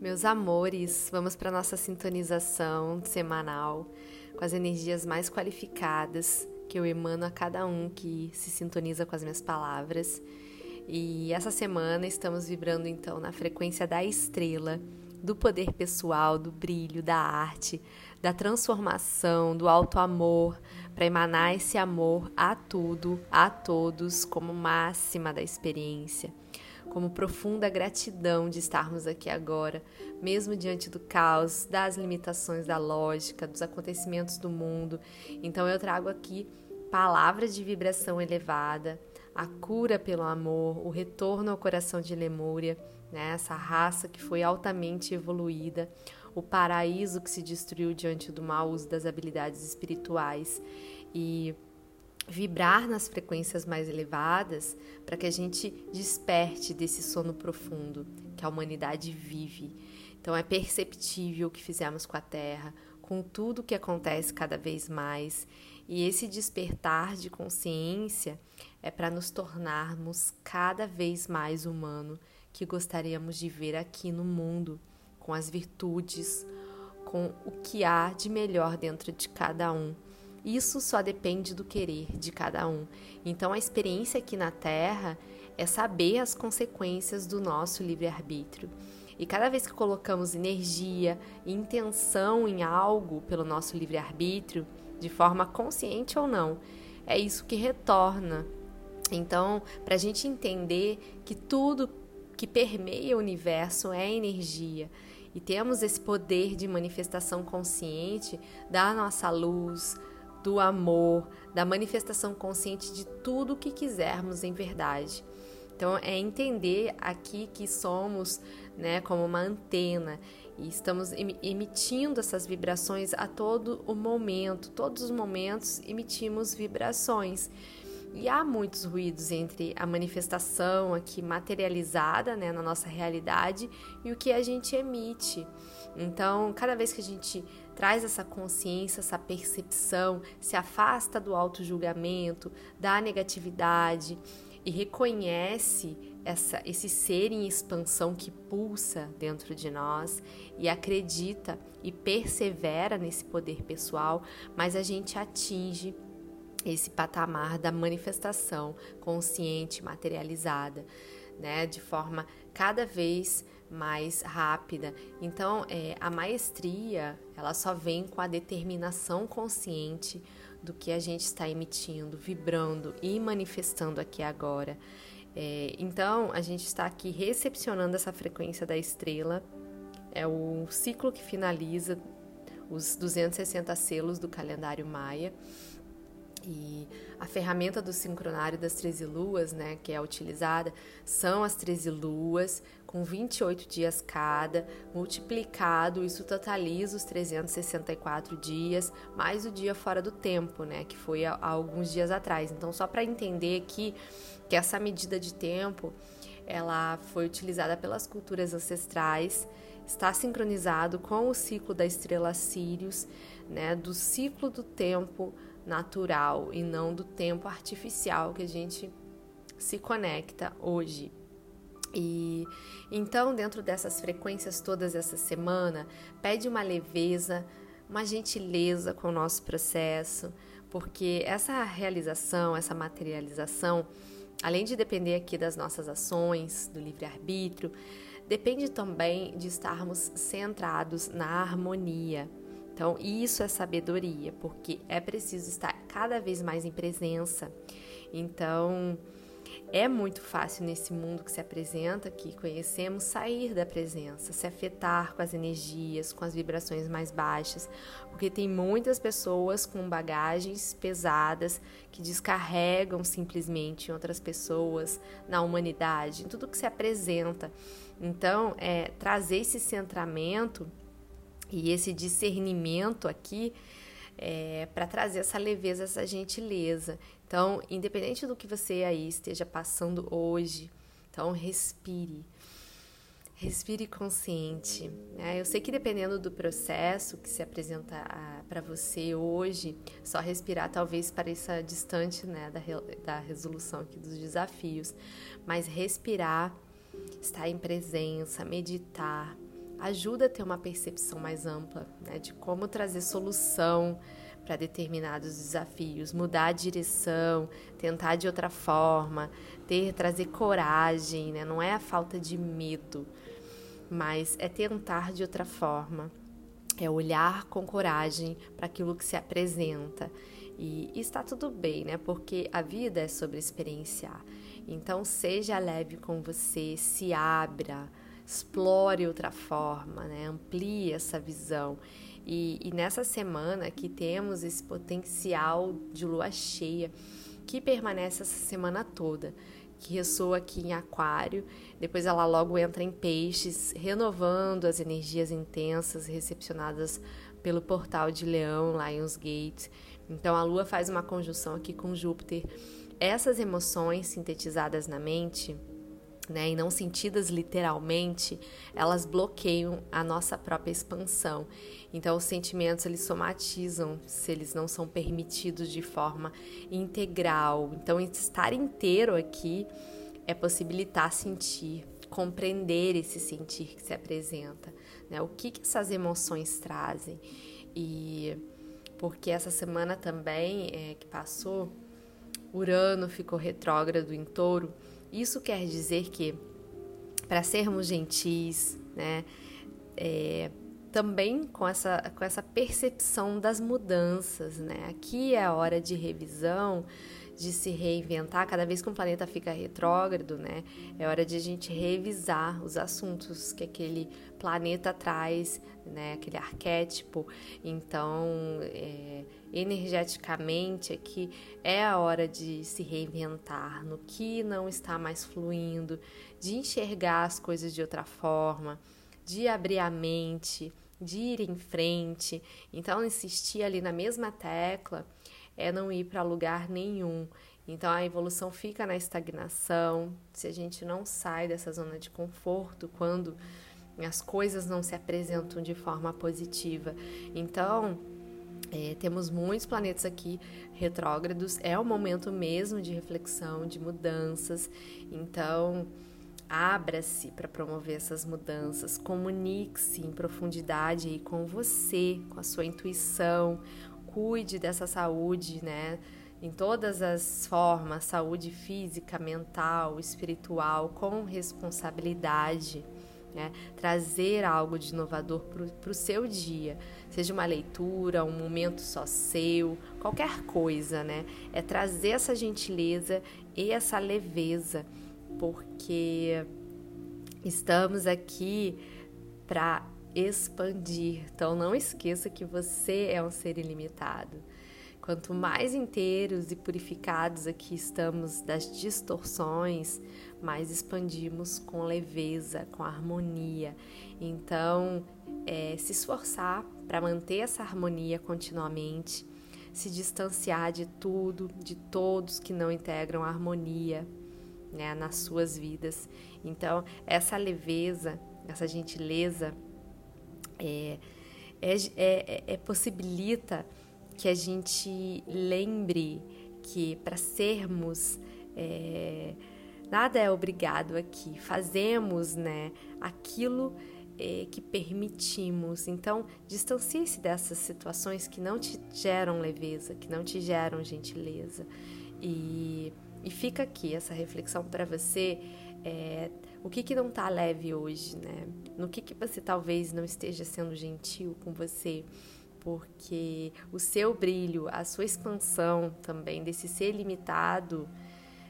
Meus amores, vamos para nossa sintonização semanal com as energias mais qualificadas que eu emano a cada um que se sintoniza com as minhas palavras. E essa semana estamos vibrando então na frequência da estrela, do poder pessoal, do brilho, da arte, da transformação, do alto amor, para emanar esse amor a tudo, a todos, como máxima da experiência como profunda gratidão de estarmos aqui agora, mesmo diante do caos, das limitações da lógica, dos acontecimentos do mundo. Então eu trago aqui palavras de vibração elevada, a cura pelo amor, o retorno ao coração de Lemúria, né? essa raça que foi altamente evoluída, o paraíso que se destruiu diante do mau uso das habilidades espirituais e vibrar nas frequências mais elevadas para que a gente desperte desse sono profundo que a humanidade vive. Então é perceptível o que fizemos com a Terra, com tudo que acontece cada vez mais, e esse despertar de consciência é para nos tornarmos cada vez mais humano que gostaríamos de ver aqui no mundo, com as virtudes, com o que há de melhor dentro de cada um isso só depende do querer de cada um. Então, a experiência aqui na Terra é saber as consequências do nosso livre-arbítrio. E cada vez que colocamos energia e intenção em algo pelo nosso livre-arbítrio, de forma consciente ou não, é isso que retorna. Então, para a gente entender que tudo que permeia o universo é energia e temos esse poder de manifestação consciente da nossa luz, do amor, da manifestação consciente de tudo o que quisermos em verdade. Então é entender aqui que somos, né, como uma antena e estamos emitindo essas vibrações a todo o momento, todos os momentos emitimos vibrações. E há muitos ruídos entre a manifestação aqui materializada né, na nossa realidade e o que a gente emite. Então, cada vez que a gente traz essa consciência, essa percepção, se afasta do auto-julgamento, da negatividade e reconhece essa, esse ser em expansão que pulsa dentro de nós e acredita e persevera nesse poder pessoal, mas a gente atinge esse patamar da manifestação consciente, materializada, né, de forma cada vez mais rápida. Então, é, a maestria ela só vem com a determinação consciente do que a gente está emitindo, vibrando e manifestando aqui agora. É, então, a gente está aqui recepcionando essa frequência da estrela. É o ciclo que finaliza os 260 selos do calendário maia. E a ferramenta do sincronário das 13 luas, né, que é utilizada, são as 13 luas, com 28 dias cada, multiplicado, isso totaliza os 364 dias, mais o dia fora do tempo, né, que foi há, alguns dias atrás. Então, só para entender aqui que essa medida de tempo, ela foi utilizada pelas culturas ancestrais, está sincronizado com o ciclo da estrela Sirius, né, do ciclo do tempo natural e não do tempo artificial que a gente se conecta hoje. E então, dentro dessas frequências todas essa semana, pede uma leveza, uma gentileza com o nosso processo, porque essa realização, essa materialização, além de depender aqui das nossas ações, do livre-arbítrio, depende também de estarmos centrados na harmonia. Então, isso é sabedoria, porque é preciso estar cada vez mais em presença. Então, é muito fácil nesse mundo que se apresenta, que conhecemos, sair da presença, se afetar com as energias, com as vibrações mais baixas, porque tem muitas pessoas com bagagens pesadas que descarregam simplesmente em outras pessoas, na humanidade, em tudo que se apresenta. Então, é, trazer esse centramento e esse discernimento aqui é, para trazer essa leveza, essa gentileza. Então, independente do que você aí esteja passando hoje, então respire. Respire consciente. Né? Eu sei que dependendo do processo que se apresenta para você hoje, só respirar talvez pareça distante né, da, da resolução aqui dos desafios, mas respirar, estar em presença, meditar, ajuda a ter uma percepção mais ampla né, de como trazer solução para determinados desafios, mudar a direção, tentar de outra forma, ter trazer coragem, né? Não é a falta de medo, mas é tentar de outra forma. É olhar com coragem para aquilo que se apresenta. E, está tudo bem, né? Porque a vida é sobre experienciar. Então, seja leve com você, se abra, explore outra forma, né? amplie essa visão. E, e nessa semana que temos esse potencial de lua cheia que permanece essa semana toda, que ressoa aqui em Aquário, depois ela logo entra em Peixes, renovando as energias intensas recepcionadas pelo portal de Leão, Lionsgate. Então a Lua faz uma conjunção aqui com Júpiter. Essas emoções sintetizadas na mente né, e não sentidas literalmente, elas bloqueiam a nossa própria expansão. Então, os sentimentos eles somatizam se eles não são permitidos de forma integral. Então, estar inteiro aqui é possibilitar sentir, compreender esse sentir que se apresenta, né? O que, que essas emoções trazem e porque essa semana também é, que passou, Urano ficou retrógrado em Touro isso quer dizer que, para sermos gentis, né, é, também com essa, com essa percepção das mudanças, né? Aqui é a hora de revisão, de se reinventar. Cada vez que um planeta fica retrógrado, né? É hora de a gente revisar os assuntos que aquele planeta traz, né? Aquele arquétipo. Então, é, energeticamente aqui é a hora de se reinventar no que não está mais fluindo, de enxergar as coisas de outra forma, de abrir a mente, de ir em frente. Então, insistir ali na mesma tecla é não ir para lugar nenhum. Então a evolução fica na estagnação, se a gente não sai dessa zona de conforto quando as coisas não se apresentam de forma positiva. Então, é, temos muitos planetas aqui retrógrados, é o momento mesmo de reflexão, de mudanças. Então, abra-se para promover essas mudanças, comunique-se em profundidade aí com você, com a sua intuição, cuide dessa saúde, né? Em todas as formas, saúde física, mental, espiritual, com responsabilidade. Né? Trazer algo de inovador para o seu dia, seja uma leitura, um momento só seu, qualquer coisa, né? É trazer essa gentileza e essa leveza, porque estamos aqui para expandir. Então não esqueça que você é um ser ilimitado. Quanto mais inteiros e purificados aqui estamos das distorções, mais expandimos com leveza, com harmonia. Então, é, se esforçar para manter essa harmonia continuamente, se distanciar de tudo, de todos que não integram a harmonia né, nas suas vidas. Então, essa leveza, essa gentileza é, é, é, é possibilita que a gente lembre que para sermos é, nada é obrigado aqui, fazemos né, aquilo é, que permitimos. Então, distancie-se dessas situações que não te geram leveza, que não te geram gentileza. E, e fica aqui essa reflexão para você. É, o que, que não está leve hoje, né? No que, que você talvez não esteja sendo gentil com você, porque o seu brilho, a sua expansão também, desse ser limitado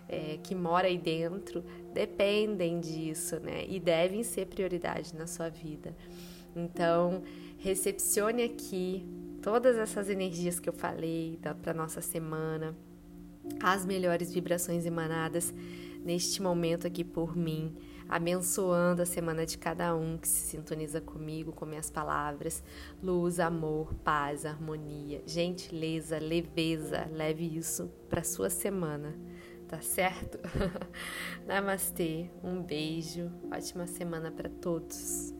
é, que mora aí dentro, dependem disso, né? E devem ser prioridade na sua vida. Então, recepcione aqui todas essas energias que eu falei para nossa semana, as melhores vibrações emanadas neste momento aqui por mim abençoando a semana de cada um que se sintoniza comigo, com minhas palavras. Luz, amor, paz, harmonia, gentileza, leveza. Leve isso para sua semana, tá certo? Namastê, um beijo, ótima semana para todos.